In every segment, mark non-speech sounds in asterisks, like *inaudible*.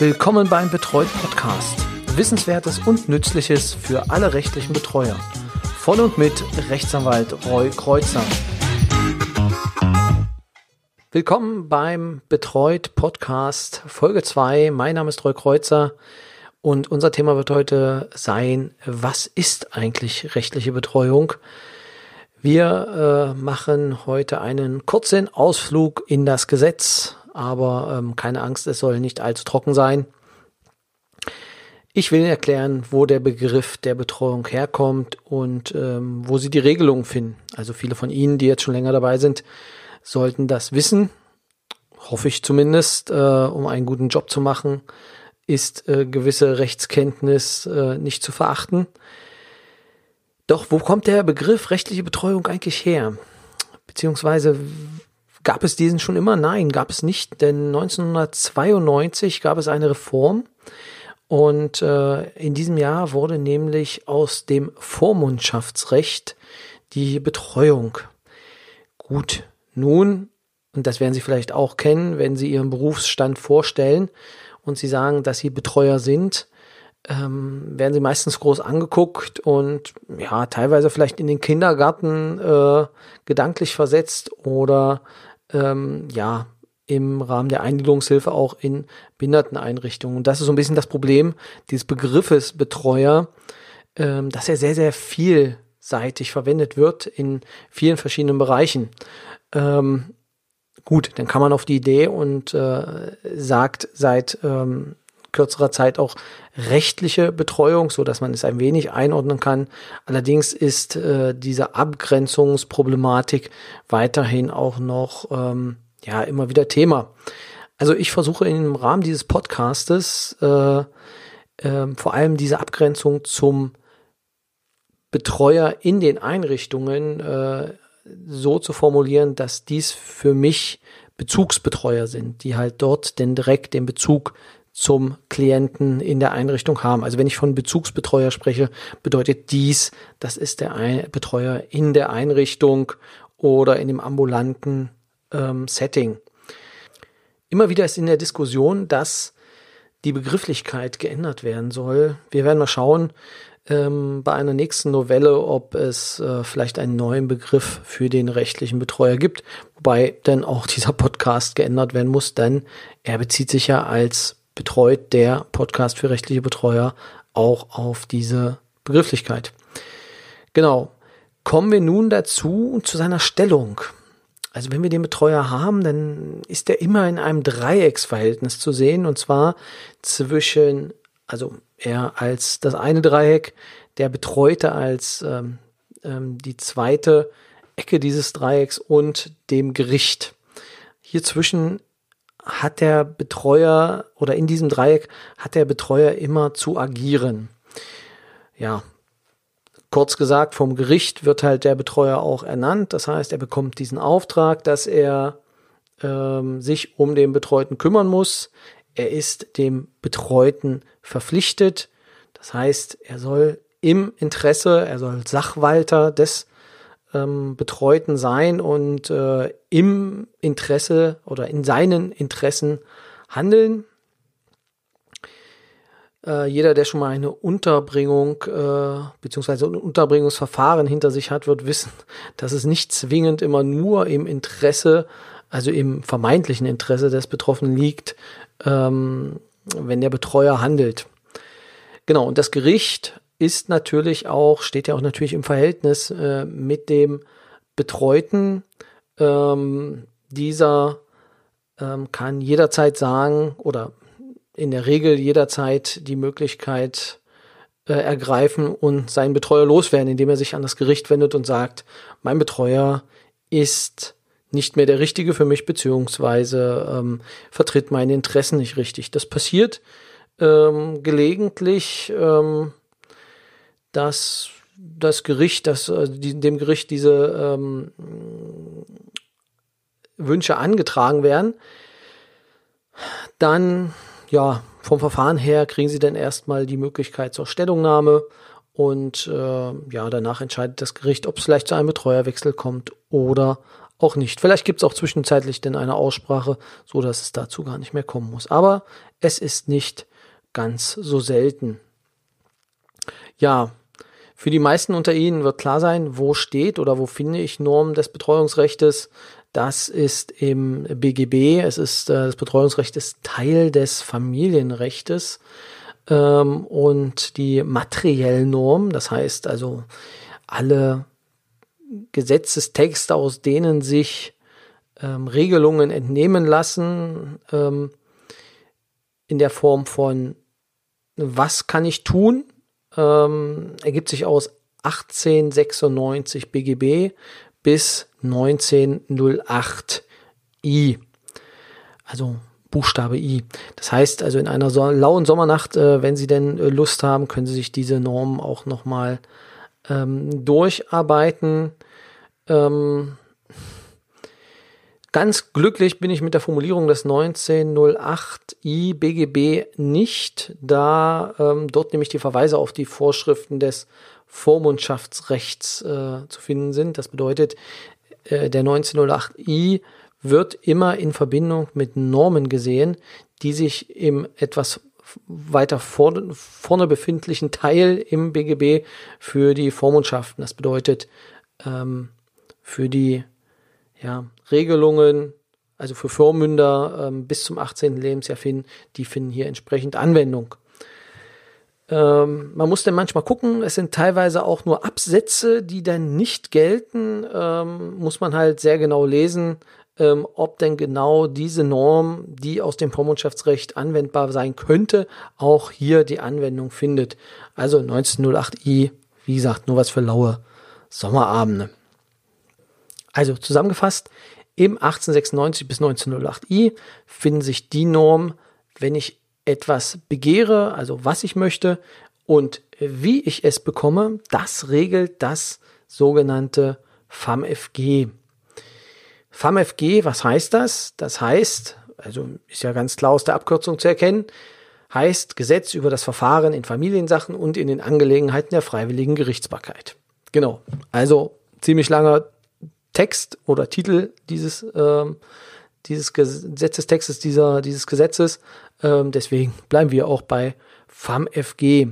Willkommen beim Betreut Podcast. Wissenswertes und Nützliches für alle rechtlichen Betreuer. Von und mit Rechtsanwalt Roy Kreuzer. Willkommen beim Betreut Podcast Folge 2. Mein Name ist Roy Kreuzer und unser Thema wird heute sein, was ist eigentlich rechtliche Betreuung? Wir äh, machen heute einen kurzen Ausflug in das Gesetz, aber ähm, keine Angst, es soll nicht allzu trocken sein. Ich will erklären, wo der Begriff der Betreuung herkommt und ähm, wo Sie die Regelungen finden. Also viele von Ihnen, die jetzt schon länger dabei sind, sollten das wissen, hoffe ich zumindest, äh, um einen guten Job zu machen, ist äh, gewisse Rechtskenntnis äh, nicht zu verachten. Doch wo kommt der Begriff rechtliche Betreuung eigentlich her? Beziehungsweise Gab es diesen schon immer? Nein, gab es nicht, denn 1992 gab es eine Reform und äh, in diesem Jahr wurde nämlich aus dem Vormundschaftsrecht die Betreuung. Gut, nun, und das werden Sie vielleicht auch kennen, wenn Sie Ihren Berufsstand vorstellen und Sie sagen, dass Sie Betreuer sind, ähm, werden sie meistens groß angeguckt und ja, teilweise vielleicht in den Kindergarten äh, gedanklich versetzt oder ähm, ja, im Rahmen der Eingliederungshilfe auch in Behinderteneinrichtungen. Und das ist so ein bisschen das Problem dieses Begriffes Betreuer, ähm, dass er sehr, sehr vielseitig verwendet wird in vielen verschiedenen Bereichen. Ähm, gut, dann kann man auf die Idee und äh, sagt seit ähm, kürzerer Zeit auch rechtliche Betreuung, so dass man es ein wenig einordnen kann. Allerdings ist äh, diese Abgrenzungsproblematik weiterhin auch noch ähm, ja immer wieder Thema. Also ich versuche im Rahmen dieses Podcastes äh, äh, vor allem diese Abgrenzung zum Betreuer in den Einrichtungen äh, so zu formulieren, dass dies für mich Bezugsbetreuer sind, die halt dort denn direkt den Bezug zum Klienten in der Einrichtung haben. Also wenn ich von Bezugsbetreuer spreche, bedeutet dies, das ist der Ein Betreuer in der Einrichtung oder in dem ambulanten ähm, Setting. Immer wieder ist in der Diskussion, dass die Begrifflichkeit geändert werden soll. Wir werden mal schauen ähm, bei einer nächsten Novelle, ob es äh, vielleicht einen neuen Begriff für den rechtlichen Betreuer gibt, wobei dann auch *laughs* dieser Podcast geändert werden muss, denn er bezieht sich ja als betreut der Podcast für rechtliche Betreuer auch auf diese Begrifflichkeit. Genau. Kommen wir nun dazu zu seiner Stellung. Also wenn wir den Betreuer haben, dann ist er immer in einem Dreiecksverhältnis zu sehen und zwar zwischen, also er als das eine Dreieck, der Betreute als ähm, ähm, die zweite Ecke dieses Dreiecks und dem Gericht. Hier zwischen hat der Betreuer oder in diesem Dreieck hat der Betreuer immer zu agieren. Ja, kurz gesagt, vom Gericht wird halt der Betreuer auch ernannt. Das heißt, er bekommt diesen Auftrag, dass er ähm, sich um den Betreuten kümmern muss. Er ist dem Betreuten verpflichtet. Das heißt, er soll im Interesse, er soll Sachwalter des ähm, Betreuten sein und äh, im Interesse oder in seinen Interessen handeln. Äh, jeder, der schon mal eine Unterbringung äh, beziehungsweise ein Unterbringungsverfahren hinter sich hat, wird wissen, *laughs* dass es nicht zwingend immer nur im Interesse, also im vermeintlichen Interesse des Betroffenen liegt, ähm, wenn der Betreuer handelt. Genau, und das Gericht ist natürlich auch, steht ja auch natürlich im Verhältnis äh, mit dem Betreuten. Ähm, dieser ähm, kann jederzeit sagen oder in der Regel jederzeit die Möglichkeit äh, ergreifen und seinen Betreuer loswerden, indem er sich an das Gericht wendet und sagt, mein Betreuer ist nicht mehr der Richtige für mich, beziehungsweise ähm, vertritt meine Interessen nicht richtig. Das passiert ähm, gelegentlich, ähm, dass das Gericht, dass äh, dem Gericht diese ähm, Wünsche angetragen werden, dann ja vom Verfahren her kriegen sie dann erstmal die Möglichkeit zur Stellungnahme und äh, ja danach entscheidet das Gericht, ob es vielleicht zu einem Betreuerwechsel kommt oder auch nicht. Vielleicht gibt es auch zwischenzeitlich denn eine Aussprache, so dass es dazu gar nicht mehr kommen muss. Aber es ist nicht ganz so selten. Ja, für die meisten unter Ihnen wird klar sein, wo steht oder wo finde ich Normen des Betreuungsrechts. Das ist im BGB. Es ist äh, das Betreuungsrecht ist Teil des Familienrechtes ähm, und die materiellen Normen. Das heißt also alle Gesetzestexte, aus denen sich ähm, Regelungen entnehmen lassen, ähm, in der Form von was kann ich tun, ähm, ergibt sich aus 1896 BGB bis 1908 I. Also Buchstabe I. Das heißt also in einer so lauen Sommernacht, äh, wenn Sie denn äh, Lust haben, können Sie sich diese Normen auch nochmal ähm, durcharbeiten. Ähm, ganz glücklich bin ich mit der Formulierung des 1908i BGB nicht, da ähm, dort nämlich die Verweise auf die Vorschriften des Vormundschaftsrechts äh, zu finden sind. Das bedeutet, äh, der 1908i wird immer in Verbindung mit Normen gesehen, die sich im etwas weiter vorne, vorne befindlichen Teil im BGB für die Vormundschaften. Das bedeutet ähm, für die ja, Regelungen, also für Vormünder ähm, bis zum 18. Lebensjahr finden, die finden hier entsprechend Anwendung. Ähm, man muss dann manchmal gucken, es sind teilweise auch nur Absätze, die dann nicht gelten, ähm, muss man halt sehr genau lesen, ähm, ob denn genau diese Norm, die aus dem Vormundschaftsrecht anwendbar sein könnte, auch hier die Anwendung findet. Also 1908i, wie gesagt, nur was für laue Sommerabende. Also zusammengefasst, im 1896 bis 1908i finden sich die Normen, wenn ich etwas begehre, also was ich möchte und wie ich es bekomme, das regelt das sogenannte FAMFG. FAMFG, was heißt das? Das heißt, also ist ja ganz klar aus der Abkürzung zu erkennen, heißt Gesetz über das Verfahren in Familiensachen und in den Angelegenheiten der freiwilligen Gerichtsbarkeit. Genau. Also ziemlich langer Text oder Titel dieses, ähm, dieses Gesetzestextes, dieser, dieses Gesetzes. Ähm, deswegen bleiben wir auch bei FAMFG.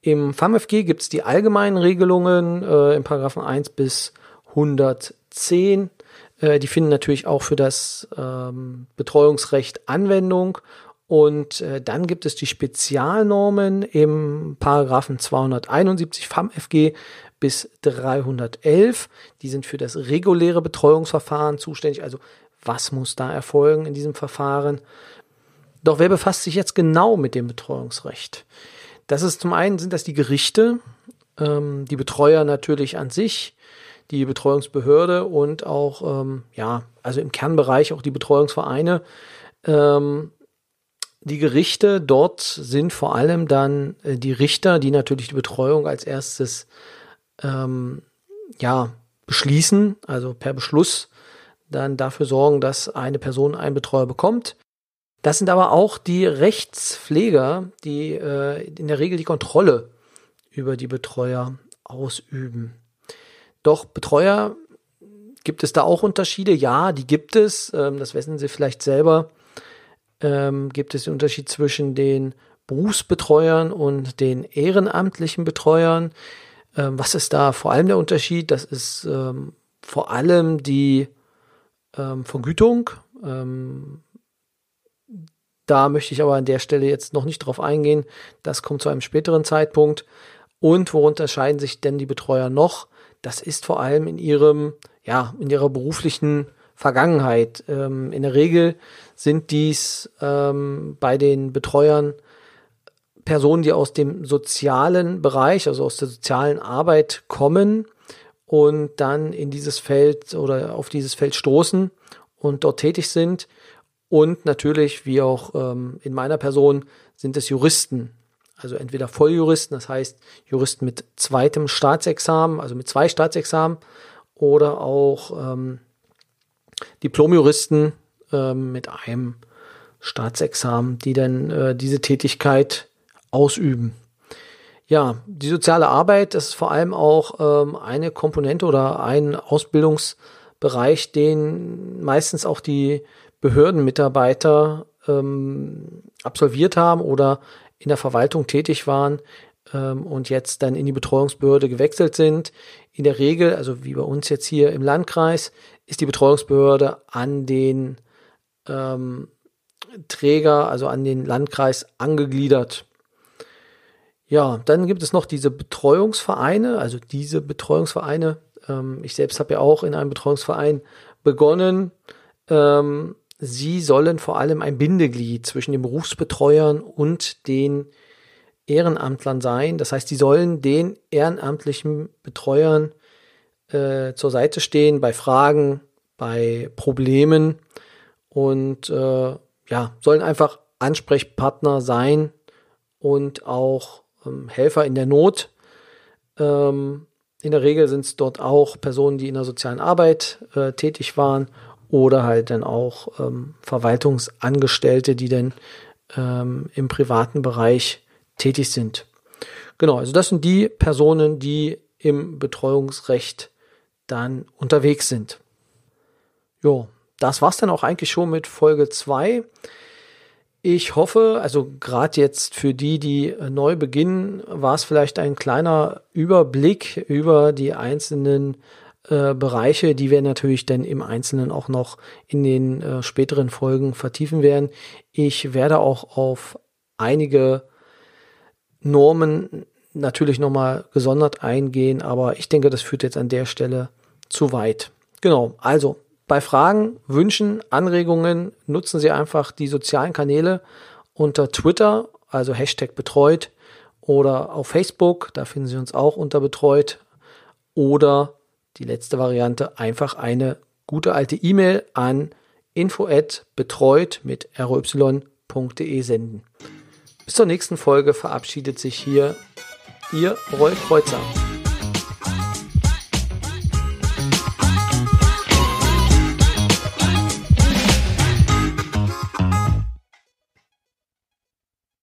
Im FAMFG gibt es die allgemeinen Regelungen äh, in Paragraphen 1 bis 110 äh, die finden natürlich auch für das ähm, Betreuungsrecht Anwendung. Und äh, dann gibt es die Spezialnormen im Paragraphen 271 FAMFG bis 311. Die sind für das reguläre Betreuungsverfahren zuständig. Also was muss da erfolgen in diesem Verfahren? Doch wer befasst sich jetzt genau mit dem Betreuungsrecht? Das ist zum einen sind das die Gerichte, ähm, die Betreuer natürlich an sich, die Betreuungsbehörde und auch, ähm, ja, also im Kernbereich auch die Betreuungsvereine. Ähm, die Gerichte dort sind vor allem dann äh, die Richter, die natürlich die Betreuung als erstes ähm, ja, beschließen, also per Beschluss dann dafür sorgen, dass eine Person einen Betreuer bekommt. Das sind aber auch die Rechtspfleger, die äh, in der Regel die Kontrolle über die Betreuer ausüben. Doch Betreuer, gibt es da auch Unterschiede? Ja, die gibt es. Ähm, das wissen Sie vielleicht selber. Ähm, gibt es den Unterschied zwischen den Berufsbetreuern und den ehrenamtlichen Betreuern? Ähm, was ist da vor allem der Unterschied? Das ist ähm, vor allem die ähm, Vergütung. Ähm, da möchte ich aber an der Stelle jetzt noch nicht drauf eingehen. Das kommt zu einem späteren Zeitpunkt. Und wo unterscheiden sich denn die Betreuer noch? das ist vor allem in ihrem, ja, in ihrer beruflichen Vergangenheit. Ähm, in der Regel sind dies ähm, bei den Betreuern Personen, die aus dem sozialen Bereich, also aus der sozialen Arbeit kommen und dann in dieses Feld oder auf dieses Feld stoßen und dort tätig sind. Und natürlich, wie auch ähm, in meiner Person, sind es Juristen, also entweder Volljuristen, das heißt Juristen mit zweitem Staatsexamen, also mit zwei Staatsexamen, oder auch ähm, Diplomjuristen ähm, mit einem Staatsexamen, die dann äh, diese Tätigkeit ausüben. Ja, die soziale Arbeit ist vor allem auch ähm, eine Komponente oder ein Ausbildungs- Bereich, den meistens auch die Behördenmitarbeiter ähm, absolviert haben oder in der Verwaltung tätig waren ähm, und jetzt dann in die Betreuungsbehörde gewechselt sind. In der Regel, also wie bei uns jetzt hier im Landkreis, ist die Betreuungsbehörde an den ähm, Träger, also an den Landkreis angegliedert. Ja, dann gibt es noch diese Betreuungsvereine, also diese Betreuungsvereine. Ähm, ich selbst habe ja auch in einem Betreuungsverein begonnen. Ähm, sie sollen vor allem ein Bindeglied zwischen den Berufsbetreuern und den Ehrenamtlern sein. Das heißt, sie sollen den ehrenamtlichen Betreuern äh, zur Seite stehen bei Fragen, bei Problemen und äh, ja, sollen einfach Ansprechpartner sein und auch ähm, Helfer in der Not. Ähm, in der Regel sind es dort auch Personen, die in der sozialen Arbeit äh, tätig waren oder halt dann auch ähm, Verwaltungsangestellte, die dann ähm, im privaten Bereich tätig sind. Genau, also das sind die Personen, die im Betreuungsrecht dann unterwegs sind. Jo, das war's dann auch eigentlich schon mit Folge 2. Ich hoffe, also gerade jetzt für die, die neu beginnen, war es vielleicht ein kleiner Überblick über die einzelnen äh, Bereiche, die wir natürlich dann im Einzelnen auch noch in den äh, späteren Folgen vertiefen werden. Ich werde auch auf einige Normen natürlich nochmal gesondert eingehen, aber ich denke, das führt jetzt an der Stelle zu weit. Genau, also bei Fragen, Wünschen, Anregungen nutzen Sie einfach die sozialen Kanäle unter Twitter, also Hashtag betreut, oder auf Facebook, da finden Sie uns auch unter betreut, oder die letzte Variante, einfach eine gute alte E-Mail an info@betreut mit roy.de senden. Bis zur nächsten Folge verabschiedet sich hier Ihr Roy Kreuzer.